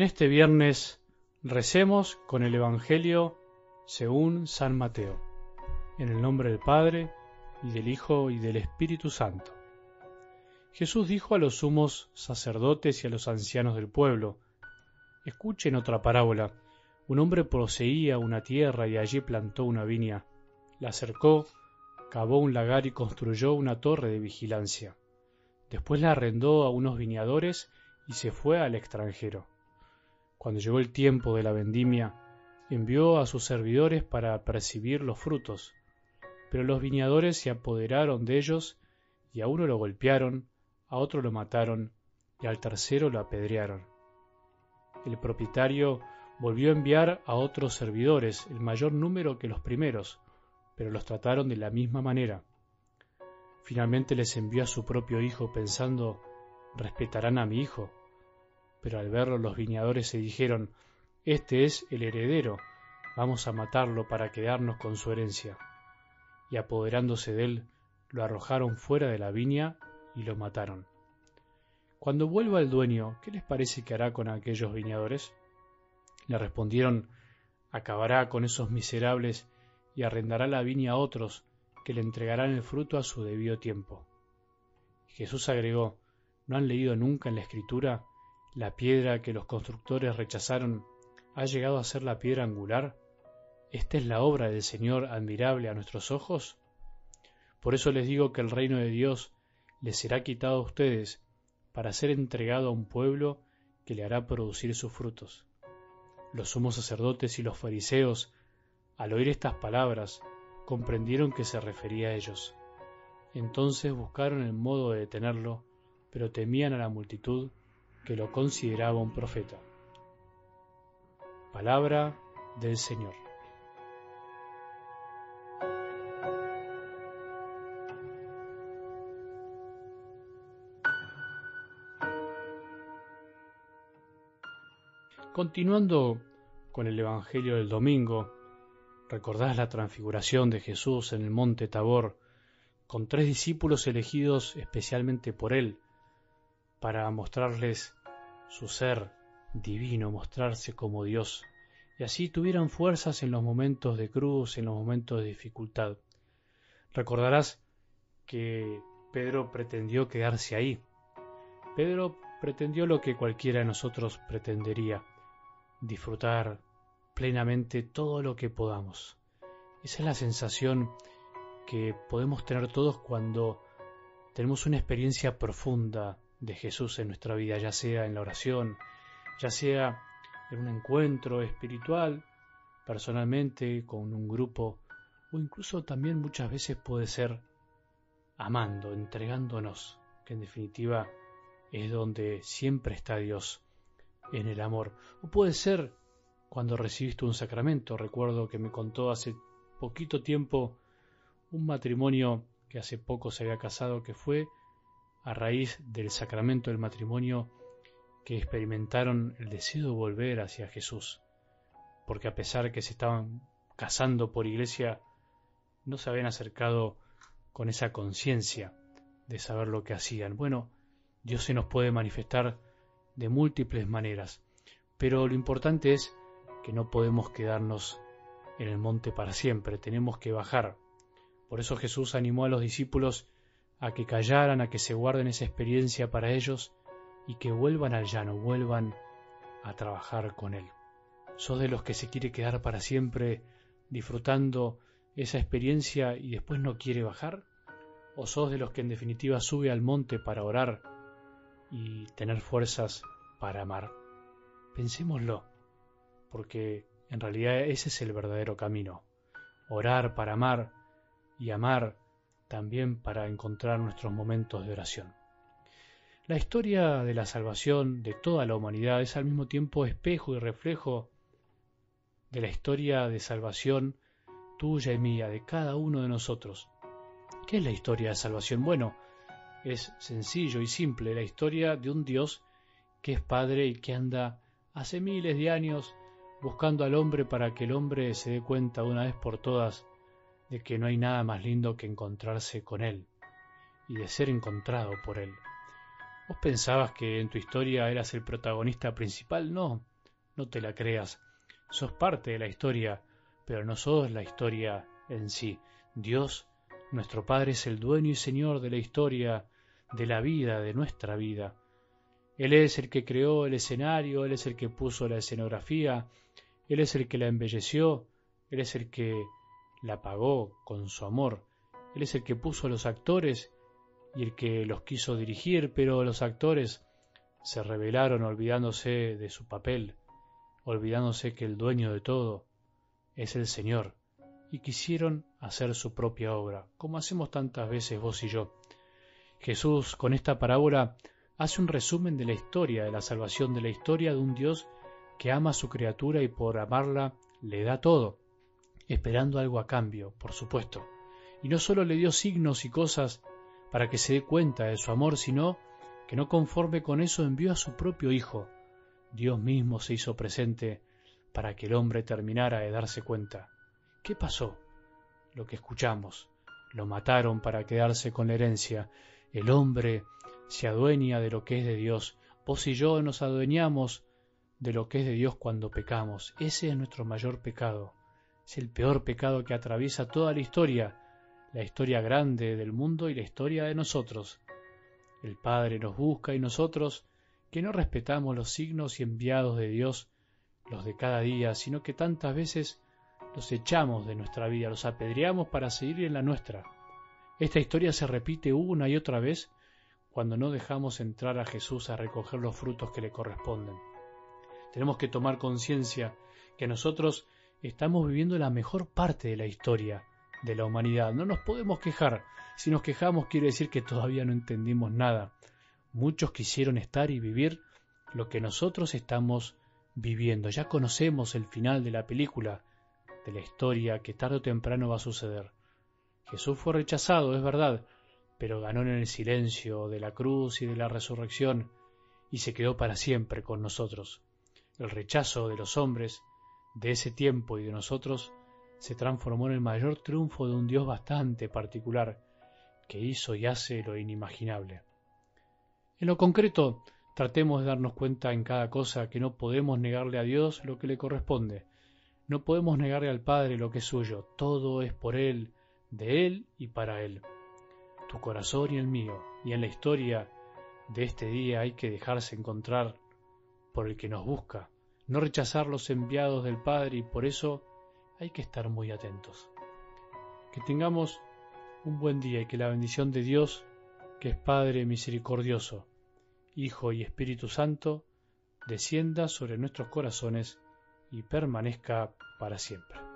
En este viernes recemos con el Evangelio según San Mateo, en el nombre del Padre, y del Hijo, y del Espíritu Santo. Jesús dijo a los sumos sacerdotes y a los ancianos del pueblo, Escuchen otra parábola. Un hombre poseía una tierra y allí plantó una viña. La cercó, cavó un lagar y construyó una torre de vigilancia. Después la arrendó a unos viñadores y se fue al extranjero. Cuando llegó el tiempo de la vendimia, envió a sus servidores para percibir los frutos. Pero los viñadores se apoderaron de ellos y a uno lo golpearon, a otro lo mataron y al tercero lo apedrearon. El propietario volvió a enviar a otros servidores, el mayor número que los primeros, pero los trataron de la misma manera. Finalmente les envió a su propio hijo pensando, respetarán a mi hijo pero al verlo los viñadores se dijeron, Este es el heredero, vamos a matarlo para quedarnos con su herencia. Y apoderándose de él, lo arrojaron fuera de la viña y lo mataron. Cuando vuelva el dueño, ¿qué les parece que hará con aquellos viñadores? Le respondieron, acabará con esos miserables y arrendará la viña a otros, que le entregarán el fruto a su debido tiempo. Jesús agregó, ¿no han leído nunca en la Escritura la piedra que los constructores rechazaron ha llegado a ser la piedra angular. ¿Esta es la obra del Señor admirable a nuestros ojos? Por eso les digo que el reino de Dios les será quitado a ustedes para ser entregado a un pueblo que le hará producir sus frutos. Los sumos sacerdotes y los fariseos, al oír estas palabras, comprendieron que se refería a ellos. Entonces buscaron el modo de detenerlo, pero temían a la multitud que lo consideraba un profeta. Palabra del Señor. Continuando con el Evangelio del domingo, recordás la transfiguración de Jesús en el monte Tabor, con tres discípulos elegidos especialmente por él, para mostrarles su ser divino, mostrarse como Dios, y así tuvieran fuerzas en los momentos de cruz, en los momentos de dificultad. Recordarás que Pedro pretendió quedarse ahí. Pedro pretendió lo que cualquiera de nosotros pretendería, disfrutar plenamente todo lo que podamos. Esa es la sensación que podemos tener todos cuando tenemos una experiencia profunda de Jesús en nuestra vida, ya sea en la oración, ya sea en un encuentro espiritual, personalmente, con un grupo, o incluso también muchas veces puede ser amando, entregándonos, que en definitiva es donde siempre está Dios en el amor. O puede ser cuando recibiste un sacramento. Recuerdo que me contó hace poquito tiempo un matrimonio que hace poco se había casado que fue a raíz del sacramento del matrimonio que experimentaron el deseo de volver hacia Jesús, porque a pesar que se estaban casando por iglesia, no se habían acercado con esa conciencia de saber lo que hacían. Bueno, Dios se nos puede manifestar de múltiples maneras, pero lo importante es que no podemos quedarnos en el monte para siempre, tenemos que bajar. Por eso Jesús animó a los discípulos a que callaran, a que se guarden esa experiencia para ellos y que vuelvan al llano, vuelvan a trabajar con Él. ¿Sos de los que se quiere quedar para siempre disfrutando esa experiencia y después no quiere bajar? ¿O sos de los que en definitiva sube al monte para orar y tener fuerzas para amar? Pensémoslo, porque en realidad ese es el verdadero camino. Orar para amar y amar también para encontrar nuestros momentos de oración. La historia de la salvación de toda la humanidad es al mismo tiempo espejo y reflejo de la historia de salvación tuya y mía, de cada uno de nosotros. ¿Qué es la historia de salvación? Bueno, es sencillo y simple, la historia de un Dios que es Padre y que anda hace miles de años buscando al hombre para que el hombre se dé cuenta una vez por todas de que no hay nada más lindo que encontrarse con Él y de ser encontrado por Él. ¿Vos pensabas que en tu historia eras el protagonista principal? No. no te la creas. Sos parte de la historia, pero no sos la historia en sí. Dios, nuestro Padre, es el dueño y Señor de la historia, de la vida, de nuestra vida. Él es el que creó el escenario, Él es el que puso la escenografía, Él es el que la embelleció, Él es el que la pagó con su amor, Él es el que puso a los actores y el que los quiso dirigir, pero los actores se rebelaron olvidándose de su papel, olvidándose que el dueño de todo es el Señor, y quisieron hacer su propia obra, como hacemos tantas veces vos y yo. Jesús con esta parábola hace un resumen de la historia, de la salvación, de la historia de un Dios que ama a su criatura y por amarla le da todo, esperando algo a cambio, por supuesto. Y no solo le dio signos y cosas para que se dé cuenta de su amor, sino que no conforme con eso envió a su propio Hijo. Dios mismo se hizo presente para que el hombre terminara de darse cuenta. ¿Qué pasó? Lo que escuchamos. Lo mataron para quedarse con la herencia. El hombre se adueña de lo que es de Dios. Vos y yo nos adueñamos de lo que es de Dios cuando pecamos. Ese es nuestro mayor pecado. Es el peor pecado que atraviesa toda la historia, la historia grande del mundo y la historia de nosotros. El Padre nos busca y nosotros, que no respetamos los signos y enviados de Dios, los de cada día, sino que tantas veces los echamos de nuestra vida, los apedreamos para seguir en la nuestra. Esta historia se repite una y otra vez cuando no dejamos entrar a Jesús a recoger los frutos que le corresponden. Tenemos que tomar conciencia que nosotros estamos viviendo la mejor parte de la historia de la humanidad. No nos podemos quejar si nos quejamos quiere decir que todavía no entendimos nada. Muchos quisieron estar y vivir lo que nosotros estamos viviendo. Ya conocemos el final de la película, de la historia que tarde o temprano va a suceder. Jesús fue rechazado, es verdad, pero ganó en el silencio de la cruz y de la resurrección y se quedó para siempre con nosotros. El rechazo de los hombres de ese tiempo y de nosotros se transformó en el mayor triunfo de un Dios bastante particular que hizo y hace lo inimaginable. En lo concreto, tratemos de darnos cuenta en cada cosa que no podemos negarle a Dios lo que le corresponde. No podemos negarle al Padre lo que es suyo. Todo es por Él, de Él y para Él. Tu corazón y el mío, y en la historia de este día hay que dejarse encontrar por el que nos busca, no rechazar los enviados del Padre y por eso hay que estar muy atentos. Que tengamos un buen día y que la bendición de Dios, que es Padre misericordioso, Hijo y Espíritu Santo, descienda sobre nuestros corazones y permanezca para siempre.